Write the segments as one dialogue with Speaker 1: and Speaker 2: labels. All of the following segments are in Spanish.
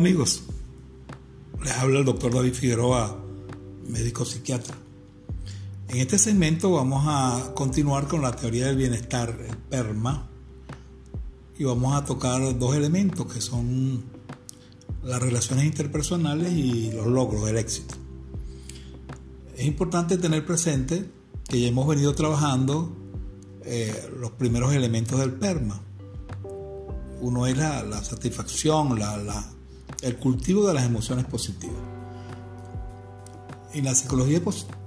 Speaker 1: Amigos, les habla el doctor David Figueroa, médico psiquiatra. En este segmento vamos a continuar con la teoría del bienestar, el PERMA, y vamos a tocar dos elementos que son las relaciones interpersonales y los logros, el éxito. Es importante tener presente que ya hemos venido trabajando eh, los primeros elementos del PERMA. Uno es la, satisfacción, la el cultivo de las emociones positivas. En la psicología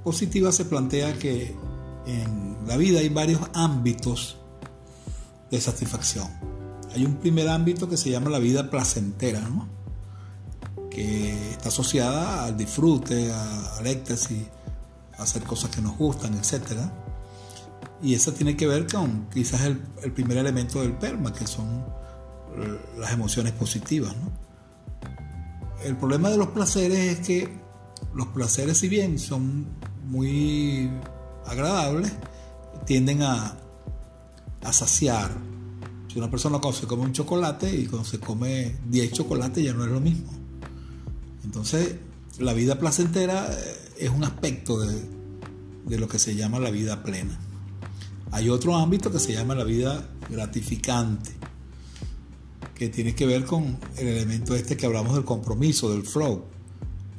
Speaker 1: positiva se plantea que en la vida hay varios ámbitos de satisfacción. Hay un primer ámbito que se llama la vida placentera, que está asociada al disfrute, al éxtasis, a hacer cosas que nos gustan, etc. Y eso tiene que ver con quizás el, el primer elemento del PERMA, que son las emociones positivas. ¿no? El problema de los placeres es que los placeres, si bien son muy agradables, tienden a, saciar. Si una persona se come un chocolate y cuando se come 10 chocolates ya no es lo mismo. Entonces, la vida placentera eh, es un aspecto de lo que se llama la vida plena. Hay otro ámbito que se llama la vida gratificante que tiene que ver con el elemento este que hablamos del compromiso, del flow.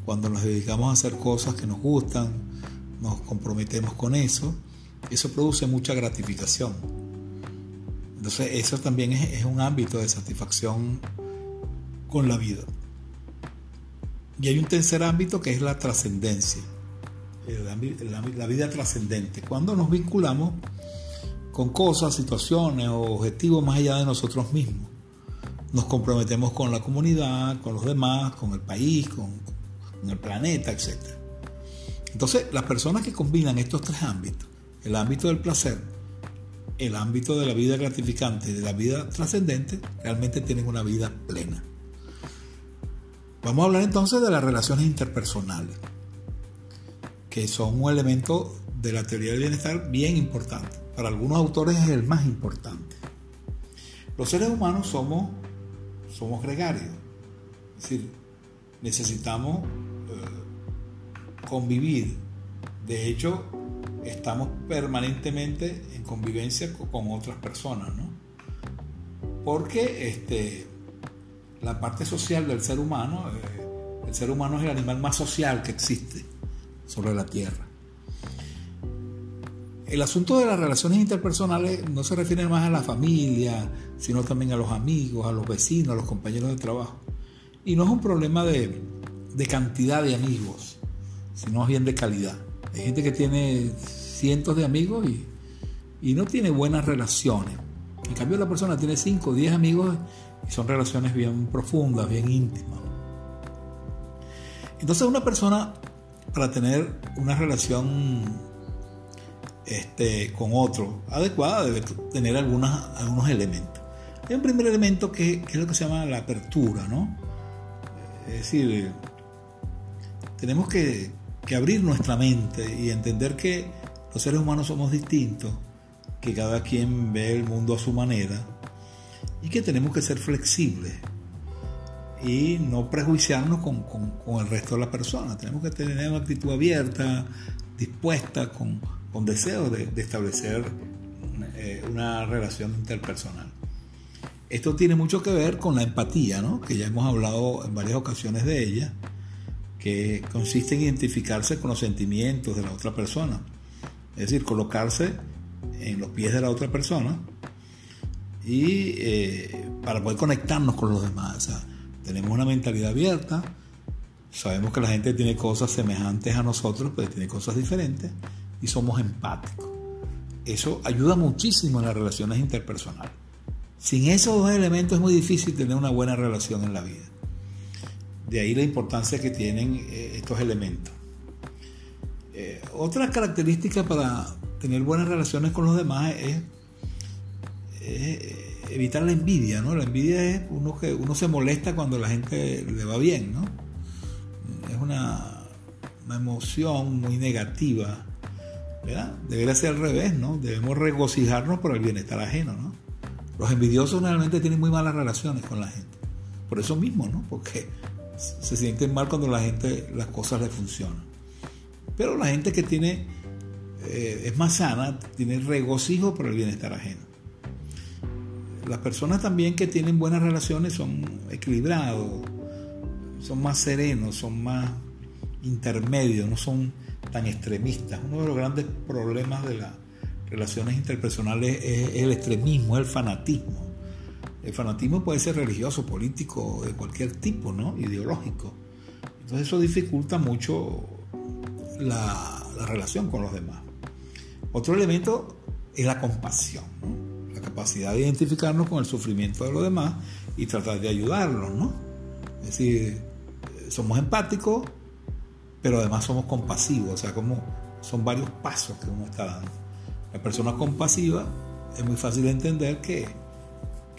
Speaker 1: Cuando nos dedicamos a hacer cosas que nos gustan, nos comprometemos con eso, eso produce mucha gratificación. Entonces eso también es, un ámbito de satisfacción con la vida. Y hay un tercer ámbito que es la trascendencia, la vida trascendente. Cuando nos vinculamos con cosas, situaciones o objetivos más allá de nosotros mismos nos comprometemos con la comunidad, con los demás, con el país, con, el planeta, etc. Entonces, las personas que combinan estos tres ámbitos, el ámbito del placer, el ámbito de la vida gratificante y de la vida trascendente, realmente tienen una vida plena. Vamos a hablar entonces de las relaciones interpersonales, que son un elemento de la teoría del bienestar bien importante. Para algunos autores es el más importante. Los seres humanos somos somos gregarios. Es decir, necesitamos eh, convivir. De hecho, estamos permanentemente en convivencia con otras personas, ¿no? Porque este, la parte social del ser humano, eh, el ser humano es el animal más social que existe sobre la Tierra. El asunto de las relaciones interpersonales no se refiere más a la familia, sino también a los amigos, a los vecinos, a los compañeros de trabajo. Y no es un problema de, cantidad de amigos, sino más bien de calidad. Hay gente que tiene cientos de amigos y, y no tiene buenas relaciones. En cambio, la persona tiene 5 o 10 amigos y son relaciones bien profundas, bien íntimas. Entonces, una persona, para tener una relación este, con otro adecuada debe tener algunas, algunos elementos. Hay un primer elemento que, es lo que se llama la apertura, ¿no? Es decir, tenemos que, abrir nuestra mente y entender que los seres humanos somos distintos, que cada quien ve el mundo a su manera y que tenemos que ser flexibles y no prejuiciarnos con, el resto de la persona. Tenemos que tener una actitud abierta, dispuesta, con, con deseo de, establecer eh, una relación interpersonal. Esto tiene mucho que ver con la empatía, ¿no? que ya hemos hablado en varias ocasiones de ella, que consiste en identificarse con los sentimientos de la otra persona, es decir, colocarse en los pies de la otra persona y eh, para poder conectarnos con los demás. tenemos una mentalidad abierta, sabemos que la gente tiene cosas semejantes a nosotros, pero tiene cosas diferentes y somos empáticos. Eso ayuda muchísimo en las relaciones interpersonales. Sin esos dos elementos es muy difícil tener una buena relación en la vida. De ahí la importancia que tienen eh, estos elementos. Eh, otra característica para tener buenas relaciones con los demás es, evitar la envidia, ¿no? La envidia es uno que uno se molesta cuando la gente le va bien, ¿no? Es una, una emoción muy negativa, ¿verdad? Debería ser al revés, ¿no? Debemos regocijarnos por el bienestar ajeno, ¿no? Los envidiosos realmente tienen muy malas relaciones con la gente. Por eso mismo, ¿no? Porque se sienten mal cuando la gente, las cosas le funcionan. Pero la gente que tiene, eh, es más sana, tiene regocijo por el bienestar ajeno. Las personas también que tienen buenas relaciones son equilibrados, son más serenos, son más intermedios, no son tan extremistas. Uno de los grandes problemas de las relaciones interpersonales es el extremismo, el fanatismo. El fanatismo puede ser religioso, político, de cualquier tipo, ¿no? Ideológico. Entonces eso dificulta mucho la, relación con los demás. Otro elemento es la compasión, la capacidad de identificarnos con el sufrimiento de los demás y tratar de ayudarlos, ¿no? Es decir, somos empáticos, pero además somos compasivos, o sea, como son varios pasos que uno está dando. La persona compasiva es muy fácil de entender que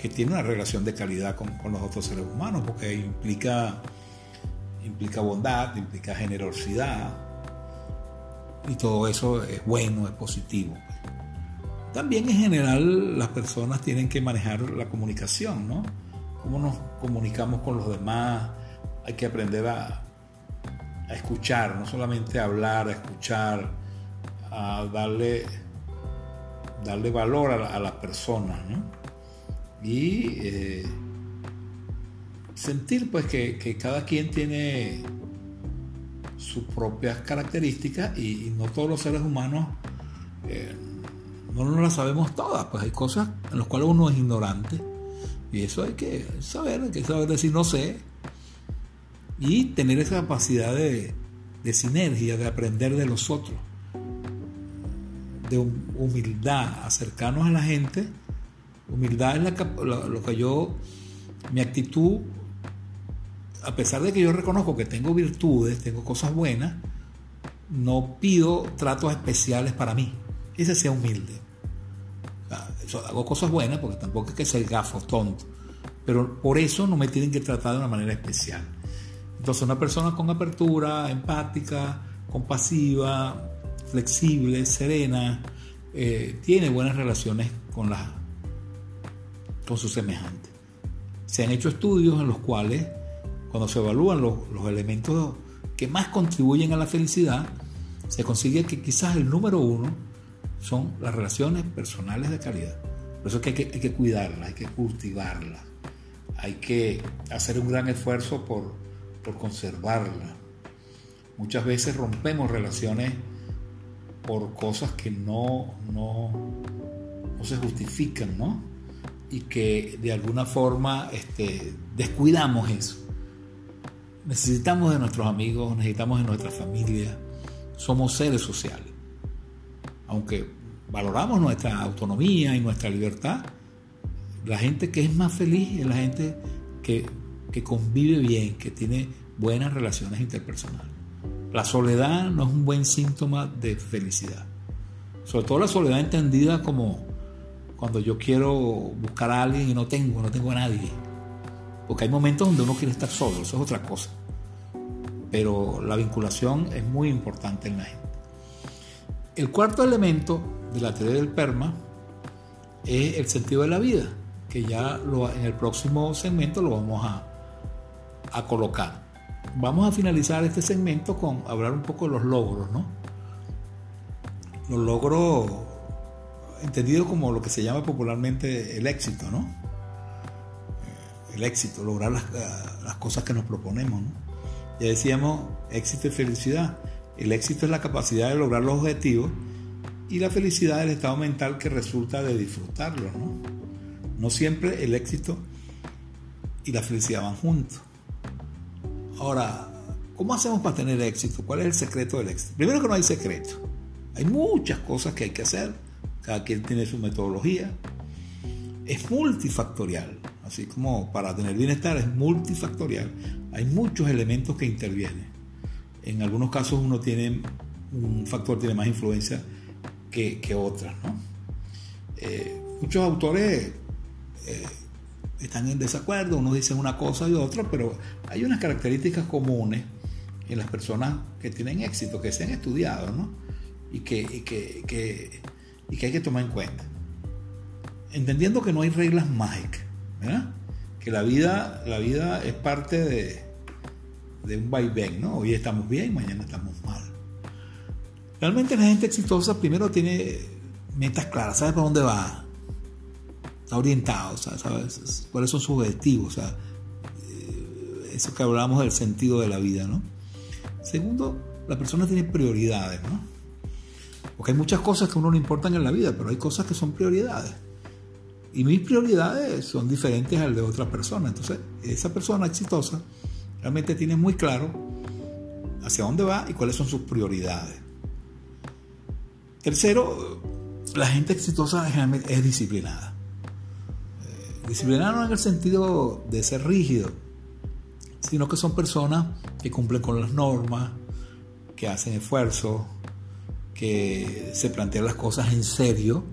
Speaker 1: que tiene una relación de calidad con, los otros seres humanos, porque implica, implica bondad, implica generosidad, y todo eso es bueno, es positivo. También en general las personas tienen que manejar la comunicación, ¿no? Cómo nos comunicamos con los demás, hay que aprender a, a escuchar, no solamente a hablar, a escuchar, a darle, darle valor a, a las personas, ¿no? y eh, sentir pues que, cada quien tiene sus propias características y, no todos los seres humanos eh, no las sabemos todas, pues hay cosas en las cuales uno es ignorante y eso hay que saber, hay que saber decir no sé y tener esa capacidad de sinergia, de aprender de los otros, de humildad, acercarnos a la gente Humildad es lo, que yo, mi actitud, a pesar de que yo reconozco que tengo virtudes, tengo cosas buenas, no pido tratos especiales para mí. Ese sea humilde. hago cosas buenas porque tampoco es que sea gafo, tonto. Pero por eso no me tienen que tratar de una manera especial. Entonces una persona con apertura, empática, compasiva, flexible, serena, eh, tiene buenas relaciones con las con sus semejantes. Se han hecho estudios en los cuales, cuando se evalúan los, elementos que más contribuyen a la felicidad, se consigue que quizás el número uno son las relaciones personales de calidad. Por eso es que hay que, hay cuidarlas, hay que cultivarlas, hay que hacer un gran esfuerzo por, por conservarlas. Muchas veces rompemos relaciones por cosas que no, no, no se justifican, ¿no? y que de alguna forma este, descuidamos eso. Necesitamos de nuestros amigos, necesitamos de nuestra familia, somos seres sociales. Aunque valoramos nuestra autonomía y nuestra libertad, la gente que es más feliz es la gente que, que convive bien, que tiene buenas relaciones interpersonales. La soledad no es un buen síntoma de felicidad. Sobre todo la soledad entendida como cuando yo quiero buscar a alguien y no tengo, no tengo a nadie. Porque hay momentos donde uno quiere estar solo, eso es otra cosa. Pero la vinculación es muy importante en la gente. El cuarto elemento de la teoría del PERMA es el sentido de la vida, que ya lo, en el próximo segmento lo vamos a, a colocar. Vamos a finalizar este segmento con hablar un poco de los logros, ¿no? Los logros entendido como lo que se llama popularmente el éxito, ¿no? El éxito, lograr las, cosas que nos proponemos, ¿no? Ya decíamos, éxito y felicidad. El éxito es la capacidad de lograr los objetivos y la felicidad es el estado mental que resulta de disfrutarlo, ¿no? No siempre el éxito y la felicidad van juntos. Ahora, ¿cómo hacemos para tener éxito? ¿Cuál es el secreto del éxito? Primero que no hay secreto. Hay muchas cosas que hay que hacer. Cada quien tiene su metodología. Es multifactorial. Así como para tener bienestar es multifactorial. Hay muchos elementos que intervienen. En algunos casos uno tiene un factor tiene más influencia que, que otras. ¿no? Eh, muchos autores eh, están en desacuerdo, unos dicen una cosa y otra, pero hay unas características comunes en las personas que tienen éxito, que se han estudiado, ¿no? Y que, y que, y que hay que tomar en cuenta. Entendiendo que no hay reglas mágicas. Que la vida, la vida es parte de, de un vaivén, ¿no? Hoy estamos bien, mañana estamos mal. Realmente la gente exitosa primero tiene metas claras, sabe para dónde va, está orientado, ¿sabes? cuáles son sus objetivos, o sea, eh, eso que hablamos del sentido de la vida, ¿no? Segundo, la persona tiene prioridades, ¿no? Porque hay muchas cosas que a uno le importan en la vida, pero hay cosas que son prioridades. Y mis prioridades son diferentes al de otra persona. Entonces, esa persona exitosa realmente tiene muy claro hacia dónde va y cuáles son sus prioridades. Tercero, la gente exitosa generalmente es disciplinada. Disciplinada no en el sentido de ser rígido, sino que son personas que cumplen con las normas, que hacen esfuerzo, que se plantean las cosas en serio,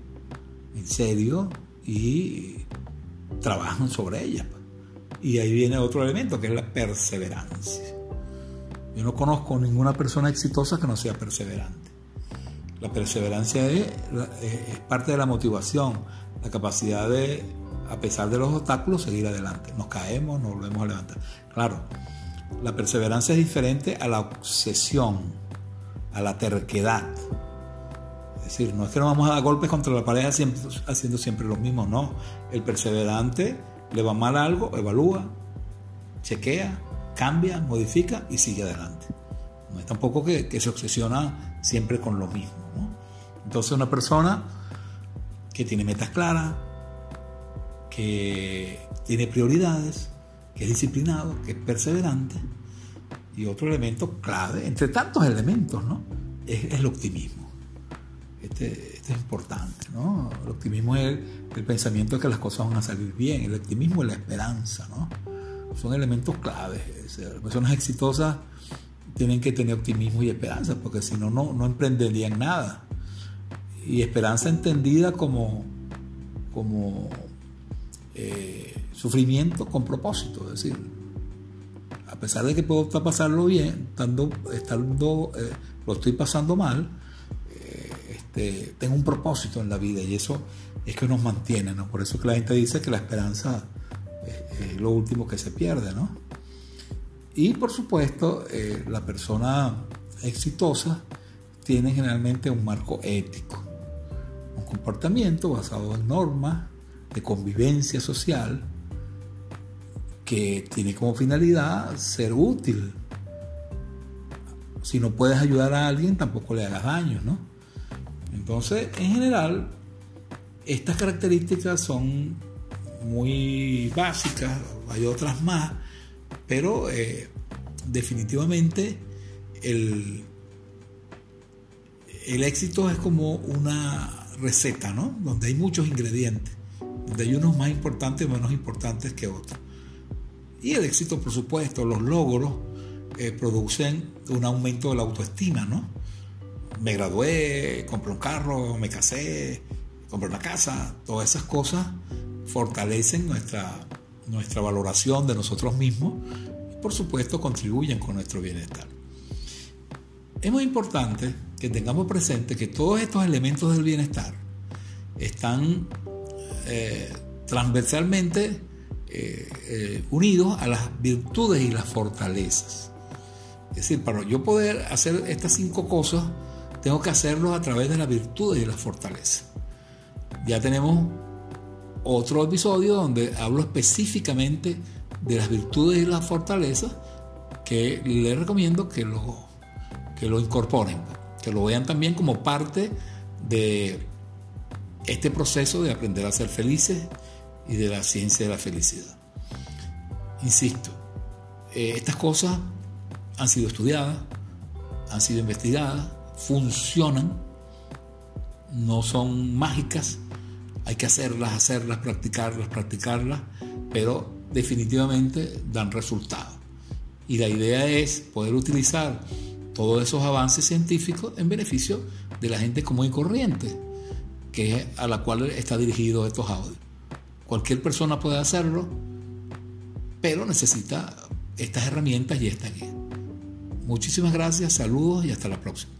Speaker 1: en serio, y trabajan sobre ellas. Y ahí viene otro elemento, que es la perseverancia. Yo no conozco ninguna persona exitosa que no sea perseverante. La perseverancia es, parte de la motivación, la capacidad de, a pesar de los obstáculos, seguir adelante. Nos caemos, nos volvemos a levantar. Claro, la perseverancia es diferente a la obsesión, a la terquedad. Es decir, no es que nos vamos a dar golpes contra la pared haciendo siempre lo mismo, no. El perseverante le va mal algo, evalúa, chequea, cambia, modifica y sigue adelante. No es tampoco que, que se obsesiona siempre con lo mismo. Entonces una persona que tiene metas claras, que tiene prioridades, que es disciplinado, que es perseverante, y otro elemento clave, entre tantos elementos, ¿no? es, el optimismo. Este, este, es importante, ¿no? El optimismo es el, pensamiento de que las cosas van a salir bien, el optimismo y la esperanza, ¿no? Son elementos claves. las personas exitosas tienen que tener optimismo y esperanza, porque si no, no emprenderían nada y esperanza entendida como, como eh, sufrimiento con propósito, es decir, a pesar de que puedo pasarlo bien, estando, estando eh, lo estoy pasando mal, eh, este, tengo un propósito en la vida y eso es que nos mantiene, ¿no? Por eso que la gente dice que la esperanza es, lo último que se pierde, ¿no? Y por supuesto, la persona exitosa tiene generalmente un marco ético un comportamiento basado en normas de convivencia social que tiene como finalidad ser útil. Si no puedes ayudar a alguien, tampoco le hagas daño, ¿no? Entonces, en general, estas características son muy básicas, hay otras más, pero eh, definitivamente el, el éxito es como una receta, ¿no? Donde hay muchos ingredientes, donde hay unos más importantes y menos importantes que otros. Y el éxito, por supuesto, los logros eh, producen un aumento de la autoestima, ¿no? Me gradué, compré un carro, me casé, compré una casa, todas esas cosas fortalecen nuestra, nuestra valoración de nosotros mismos y por supuesto contribuyen con nuestro bienestar. Es muy importante que tengamos presente que todos estos elementos del bienestar están eh, transversalmente eh, eh, unidos a las virtudes y las fortalezas. Es decir, para yo poder hacer estas cinco cosas, tengo que hacerlo a través de las virtudes y las fortalezas. Ya tenemos otro episodio donde hablo específicamente de las virtudes y las fortalezas que les recomiendo que lo que lo incorporen, que lo vean también como parte de este proceso de aprender a ser felices y de la ciencia de la felicidad. Insisto, Eh, estas cosas han sido estudiadas, han sido investigadas, funcionan, no son mágicas, hay que hacerlas, hacerlas, practicarlas, practicarlas, pero definitivamente dan resultados. Y la idea es poder utilizar todos esos avances científicos en beneficio de la gente común y corriente, que es a la cual está dirigido estos audios. Cualquier persona puede hacerlo, pero necesita estas herramientas y esta guía. Muchísimas gracias, saludos y hasta la próxima.